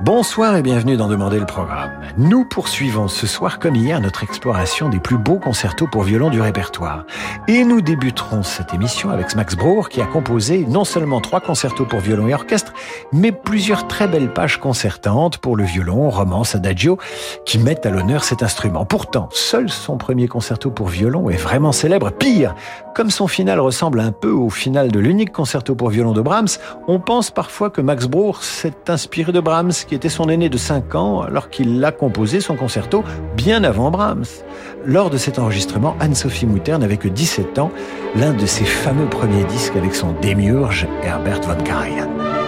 Bonsoir et bienvenue dans Demander le programme. Nous poursuivons ce soir comme hier notre exploration des plus beaux concertos pour violon du répertoire. Et nous débuterons cette émission avec Max Brohr qui a composé non seulement trois concertos pour violon et orchestre, mais plusieurs très belles pages concertantes pour le violon, romance, adagio, qui mettent à l'honneur cet instrument. Pourtant, seul son premier concerto pour violon est vraiment célèbre. Pire, comme son final ressemble un peu au final de l'unique concerto pour violon de Brahms, on pense parfois que Max Brohr s'est inspiré de Brahms qui était son aîné de 5 ans alors qu'il a composé son concerto bien avant Brahms. Lors de cet enregistrement, Anne-Sophie Mutter n'avait que 17 ans, l'un de ses fameux premiers disques avec son démiurge Herbert von Karajan.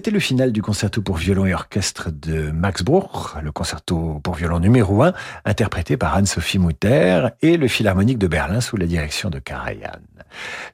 C'était le final du concerto pour violon et orchestre de Max Bruch, le concerto pour violon numéro 1, interprété par Anne-Sophie Mutter et le Philharmonique de Berlin sous la direction de Karajan.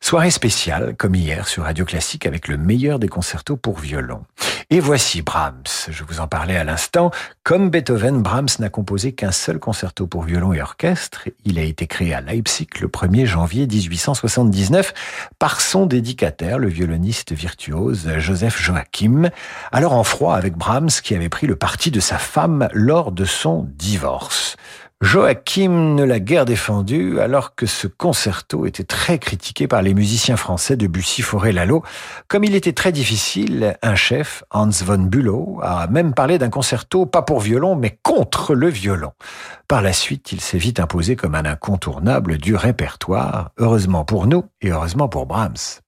Soirée spéciale, comme hier, sur Radio Classique avec le meilleur des concertos pour violon. Et voici Brahms. Je vous en parlais à l'instant. Comme Beethoven, Brahms n'a composé qu'un seul concerto pour violon et orchestre. Il a été créé à Leipzig le 1er janvier 1879 par son dédicataire, le violoniste virtuose Joseph Joachim. Alors en froid avec Brahms qui avait pris le parti de sa femme lors de son divorce. Joachim ne l'a guère défendu alors que ce concerto était très critiqué par les musiciens français de Bussy, Forêt, Lalo. Comme il était très difficile, un chef, Hans von Bülow, a même parlé d'un concerto pas pour violon mais contre le violon. Par la suite, il s'est vite imposé comme un incontournable du répertoire, heureusement pour nous et heureusement pour Brahms.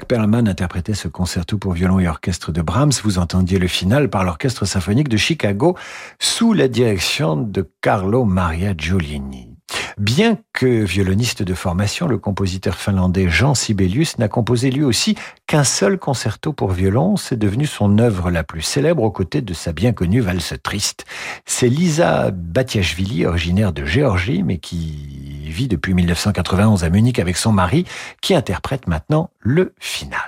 Perlman interprétait ce concerto pour violon et orchestre de Brahms. Vous entendiez le final par l'orchestre symphonique de Chicago sous la direction de Carlo Maria Giulini. Bien que violoniste de formation, le compositeur finlandais Jean Sibelius n'a composé lui aussi qu'un seul concerto pour violon. C'est devenu son œuvre la plus célèbre aux côtés de sa bien connue valse triste. C'est Lisa Batiashvili, originaire de Géorgie, mais qui vit depuis 1991 à Munich avec son mari, qui interprète maintenant le final.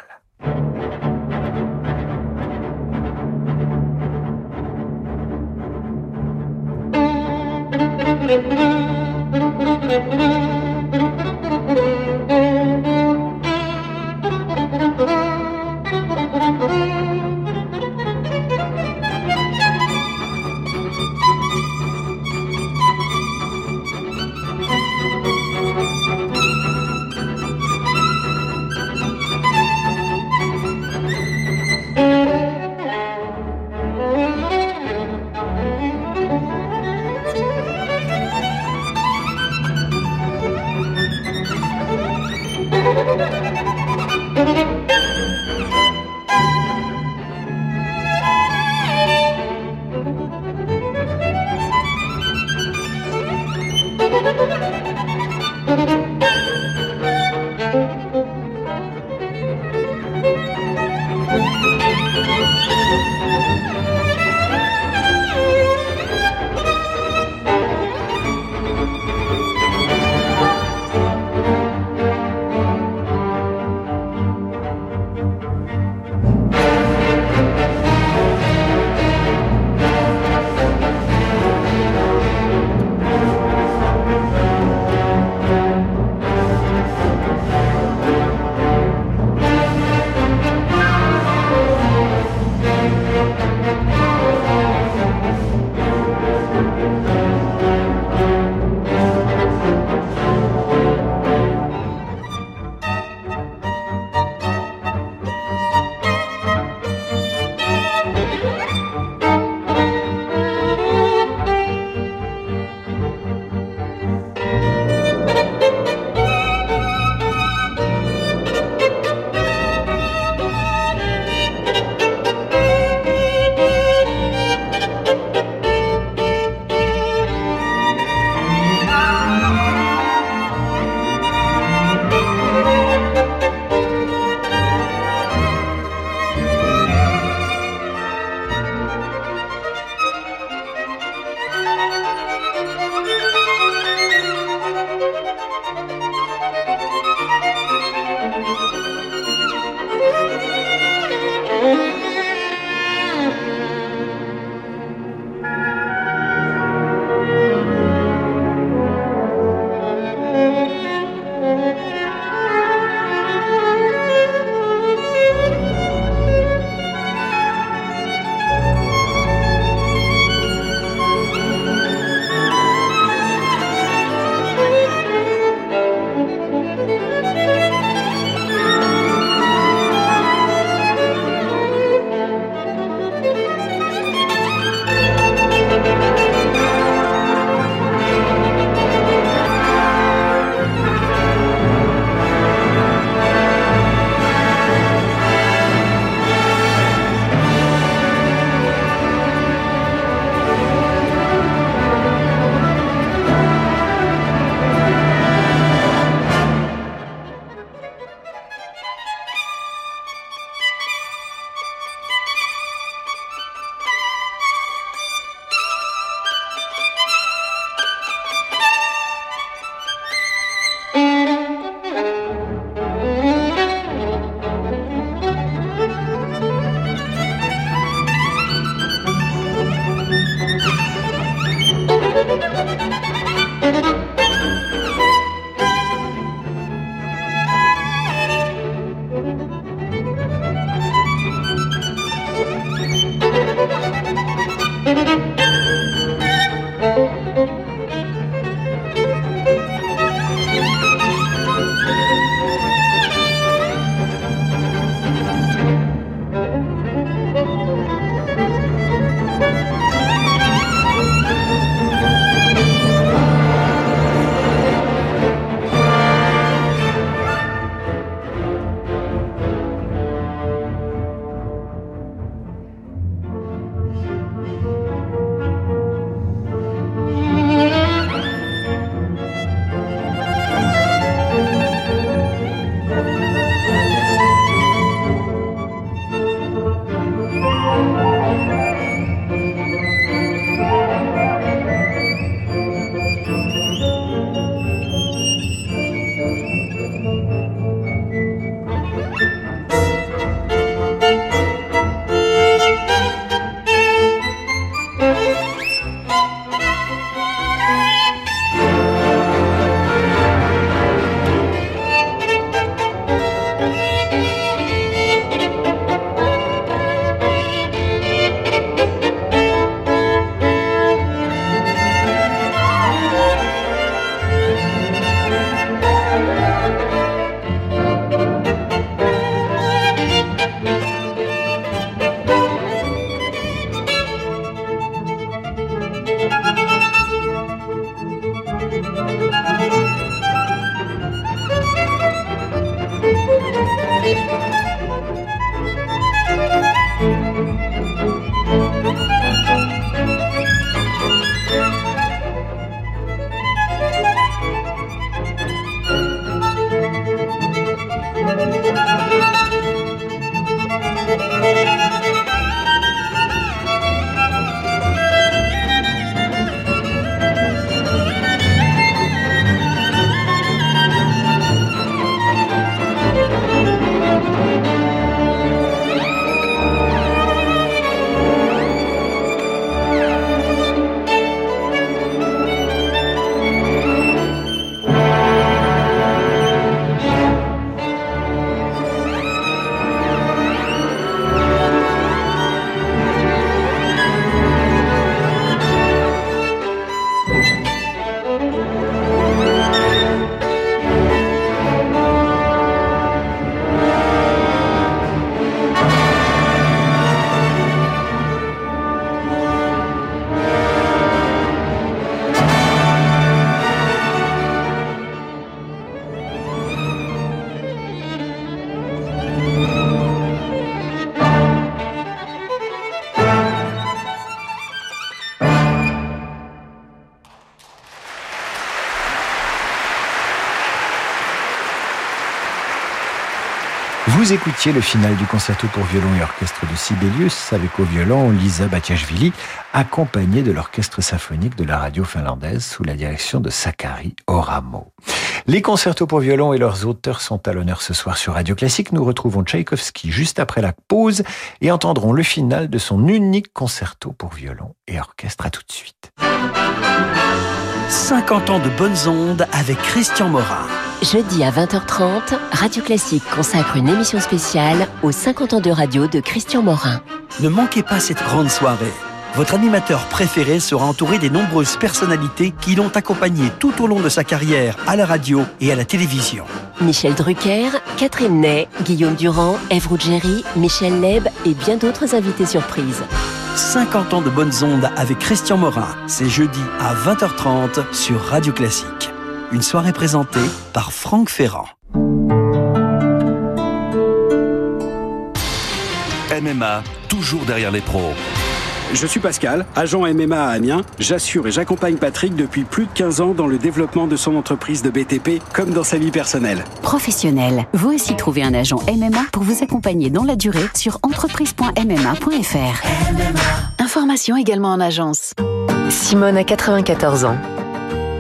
Vous écoutiez le final du concerto pour violon et orchestre de Sibelius avec au violon Lisa Batiashvili, accompagnée de l'orchestre symphonique de la radio finlandaise sous la direction de Sakari Oramo. Les concertos pour violon et leurs auteurs sont à l'honneur ce soir sur Radio Classique. Nous retrouvons Tchaïkovski juste après la pause et entendrons le final de son unique concerto pour violon et orchestre. À tout de suite. 50 ans de bonnes ondes avec Christian Morin. Jeudi à 20h30, Radio Classique consacre une émission spéciale aux 50 ans de radio de Christian Morin. Ne manquez pas cette grande soirée. Votre animateur préféré sera entouré des nombreuses personnalités qui l'ont accompagné tout au long de sa carrière à la radio et à la télévision. Michel Drucker, Catherine Ney, Guillaume Durand, Ève Ruggieri, Michel Leb et bien d'autres invités surprises. 50 ans de bonnes ondes avec Christian Morin. C'est jeudi à 20h30 sur Radio Classique. Une soirée présentée par Franck Ferrand. MMA, toujours derrière les pros. Je suis Pascal, agent MMA à Amiens. J'assure et j'accompagne Patrick depuis plus de 15 ans dans le développement de son entreprise de BTP comme dans sa vie personnelle. Professionnel, vous aussi trouvez un agent MMA pour vous accompagner dans la durée sur entreprise.mma.fr. Information également en agence. Simone a 94 ans.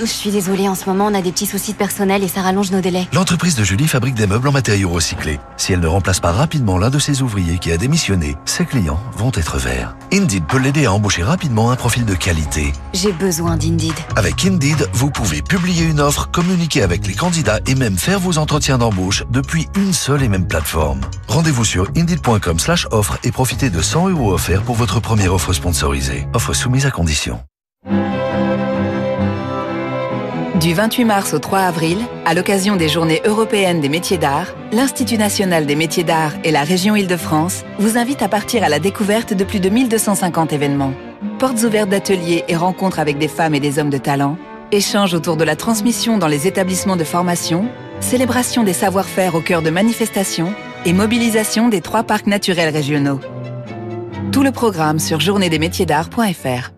Je suis désolée, en ce moment on a des petits soucis de personnel et ça rallonge nos délais. L'entreprise de Julie fabrique des meubles en matériaux recyclés. Si elle ne remplace pas rapidement l'un de ses ouvriers qui a démissionné, ses clients vont être verts. Indeed peut l'aider à embaucher rapidement un profil de qualité. J'ai besoin d'Indeed. Avec Indeed, vous pouvez publier une offre, communiquer avec les candidats et même faire vos entretiens d'embauche depuis une seule et même plateforme. Rendez-vous sur indeed.com slash offre et profitez de 100 euros offerts pour votre première offre sponsorisée. Offre soumise à condition. Du 28 mars au 3 avril, à l'occasion des Journées européennes des métiers d'art, l'Institut national des métiers d'art et la région Île-de-France vous invitent à partir à la découverte de plus de 1250 événements. Portes ouvertes d'ateliers et rencontres avec des femmes et des hommes de talent, échanges autour de la transmission dans les établissements de formation, célébration des savoir-faire au cœur de manifestations et mobilisation des trois parcs naturels régionaux. Tout le programme sur journéesdesmétiersdart.fr.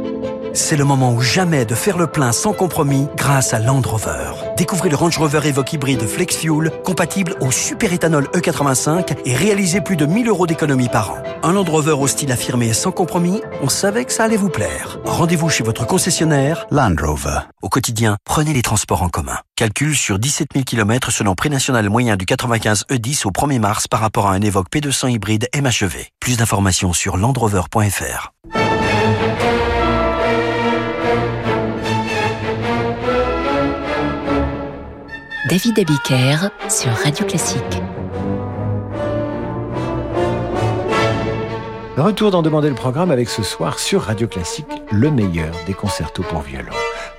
C'est le moment ou jamais de faire le plein sans compromis grâce à Land Rover. Découvrez le Range Rover Evoque hybride Flex Fuel, compatible au superéthanol E85 et réalisez plus de 1000 euros d'économie par an. Un Land Rover au style affirmé sans compromis, on savait que ça allait vous plaire. Rendez-vous chez votre concessionnaire Land Rover. Au quotidien, prenez les transports en commun. Calcul sur 17 000 km selon prix national moyen du 95 E10 au 1er mars par rapport à un Evoque P200 hybride MHEV. Plus d'informations sur landrover.fr. David Abiker sur Radio Classique. Retour d'en demander le programme avec ce soir sur Radio Classique le meilleur des concertos pour violon.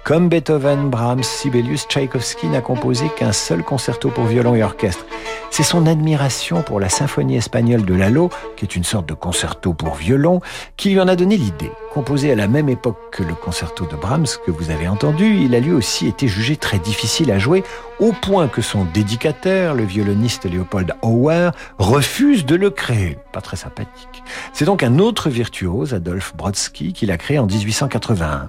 Comme Beethoven, Brahms, Sibelius, Tchaïkovski n'a composé qu'un seul concerto pour violon et orchestre. C'est son admiration pour la symphonie espagnole de Lalo, qui est une sorte de concerto pour violon, qui lui en a donné l'idée. Composé à la même époque que le concerto de Brahms que vous avez entendu, il a lui aussi été jugé très difficile à jouer, au point que son dédicateur, le violoniste Leopold Auer, refuse de le créer. Pas très sympathique. C'est donc un autre virtuose, Adolphe Brodsky, qui l'a créé en 1881.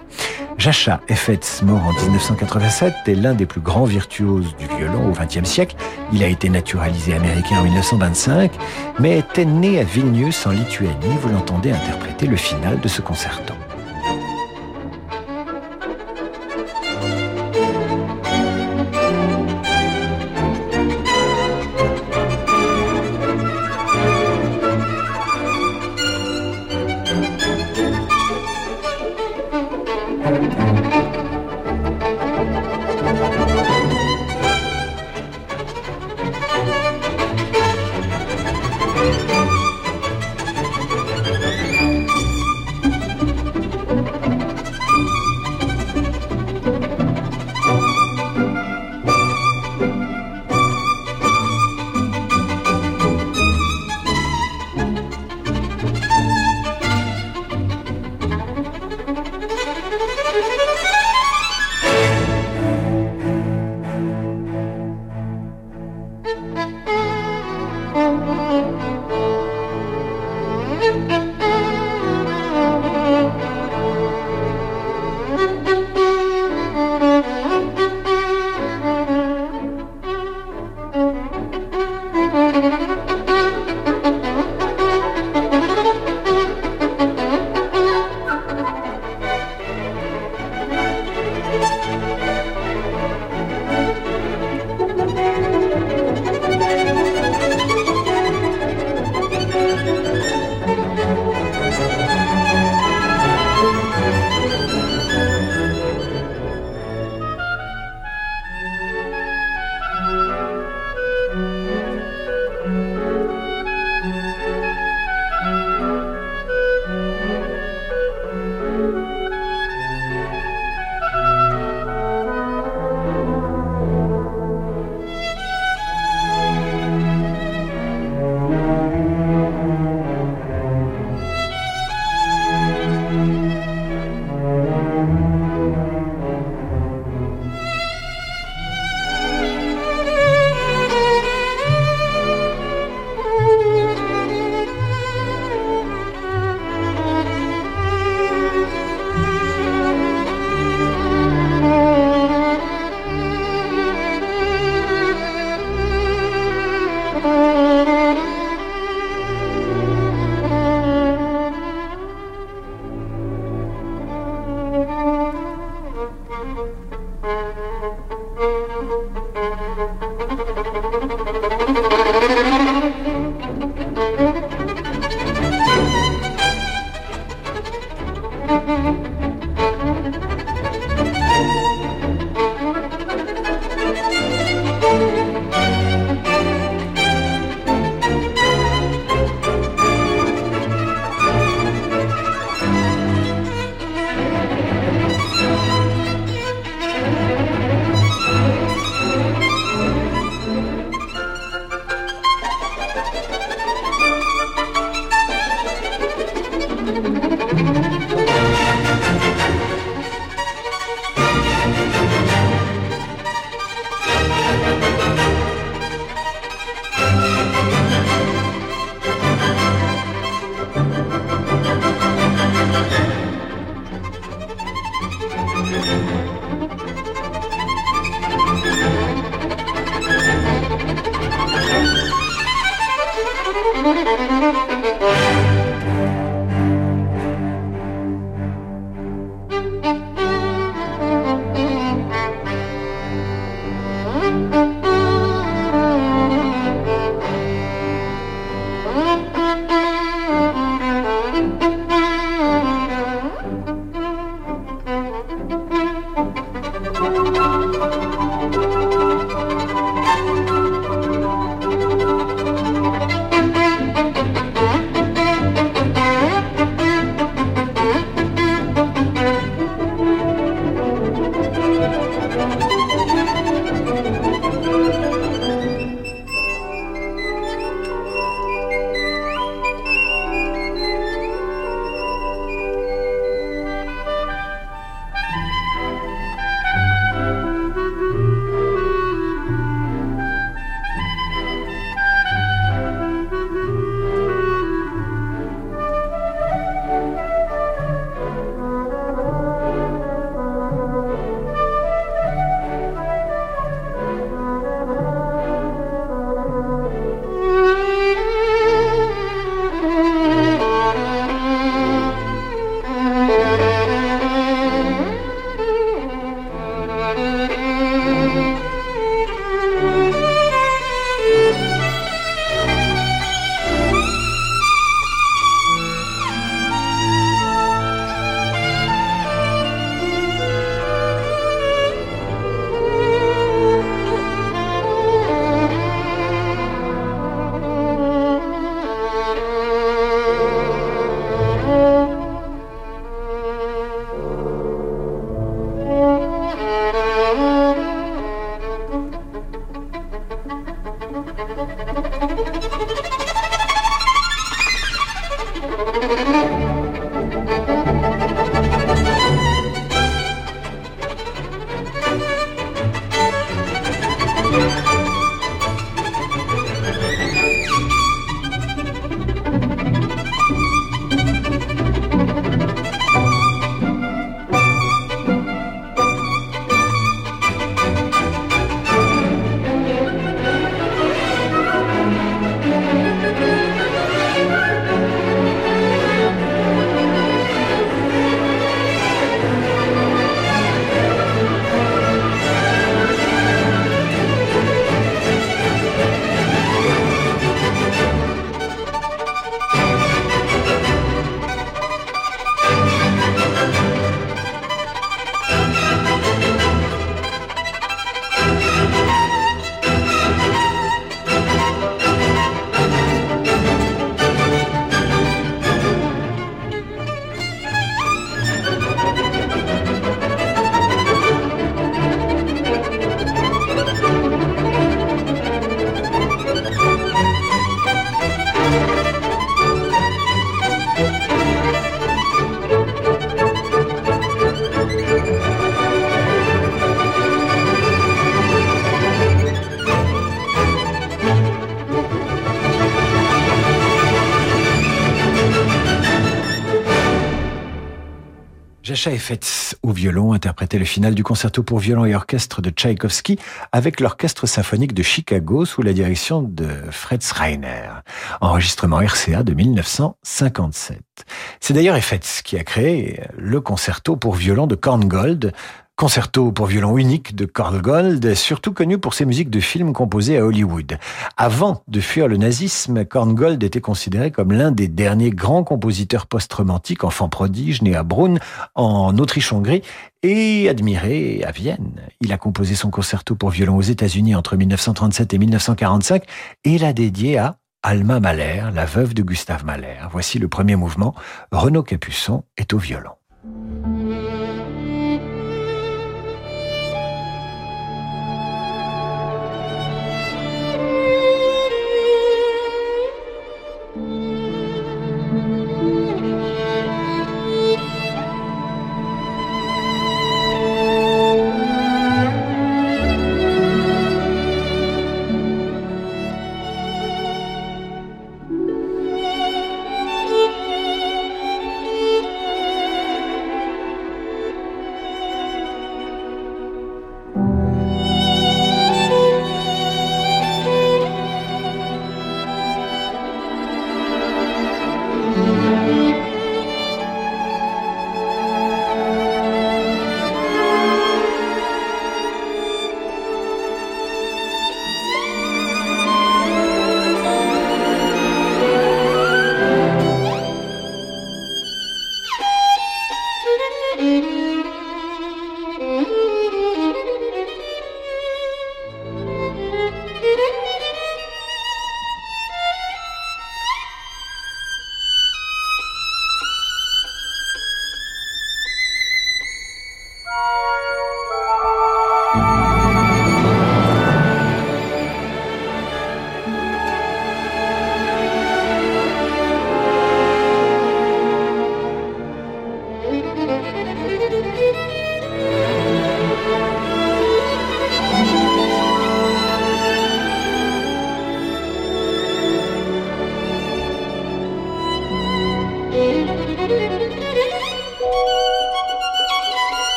Jacha Effetz, mort en 1987, est l'un des plus grands virtuoses du violon au XXe siècle. Il a été naturalisé américain en 1925, mais était né à Vilnius en Lituanie. Vous l'entendez interpréter le final de ce concerto. Jacha Effetz au violon interprétait le final du concerto pour violon et orchestre de Tchaïkovski avec l'orchestre symphonique de Chicago sous la direction de Fred Schreiner. Enregistrement RCA de 1957. C'est d'ailleurs Effetz qui a créé le concerto pour violon de Korngold, Concerto pour violon unique de Korngold, surtout connu pour ses musiques de films composées à Hollywood. Avant de fuir le nazisme, Korngold était considéré comme l'un des derniers grands compositeurs post-romantiques, enfant prodige, né à Brunn, en Autriche-Hongrie, et admiré à Vienne. Il a composé son concerto pour violon aux États-Unis entre 1937 et 1945 et l'a dédié à Alma Mahler, la veuve de Gustave Mahler. Voici le premier mouvement. Renaud Capuçon est au violon.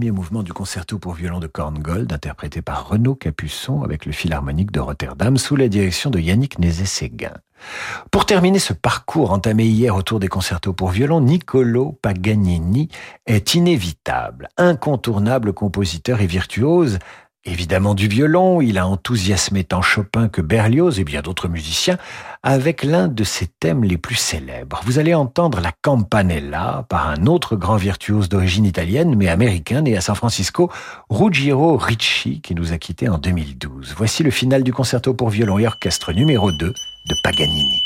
Premier mouvement du concerto pour violon de Korngold, interprété par Renaud Capuçon avec le Philharmonique de Rotterdam sous la direction de Yannick Nézet-Séguin. Pour terminer ce parcours entamé hier autour des concertos pour violon, Niccolo Paganini est inévitable, incontournable compositeur et virtuose Évidemment du violon, il a enthousiasmé tant Chopin que Berlioz et bien d'autres musiciens avec l'un de ses thèmes les plus célèbres. Vous allez entendre la Campanella par un autre grand virtuose d'origine italienne mais américain né à San Francisco, Ruggiero Ricci qui nous a quittés en 2012. Voici le final du concerto pour violon et orchestre numéro 2 de Paganini.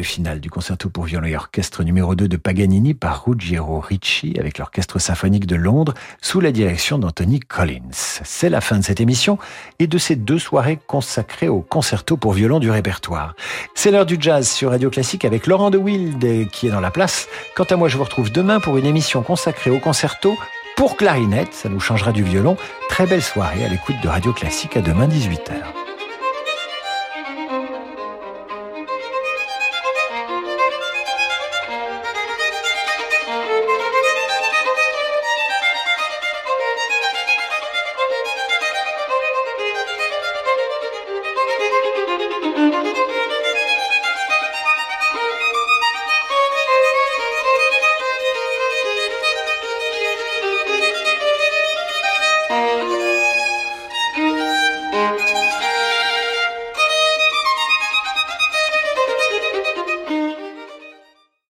Le final du concerto pour violon et orchestre numéro 2 de Paganini par Ruggiero Ricci avec l'Orchestre symphonique de Londres sous la direction d'Anthony Collins. C'est la fin de cette émission et de ces deux soirées consacrées au concerto pour violon du répertoire. C'est l'heure du jazz sur Radio Classique avec Laurent de Wild qui est dans la place. Quant à moi, je vous retrouve demain pour une émission consacrée au concerto pour clarinette. Ça nous changera du violon. Très belle soirée à l'écoute de Radio Classique à demain 18h.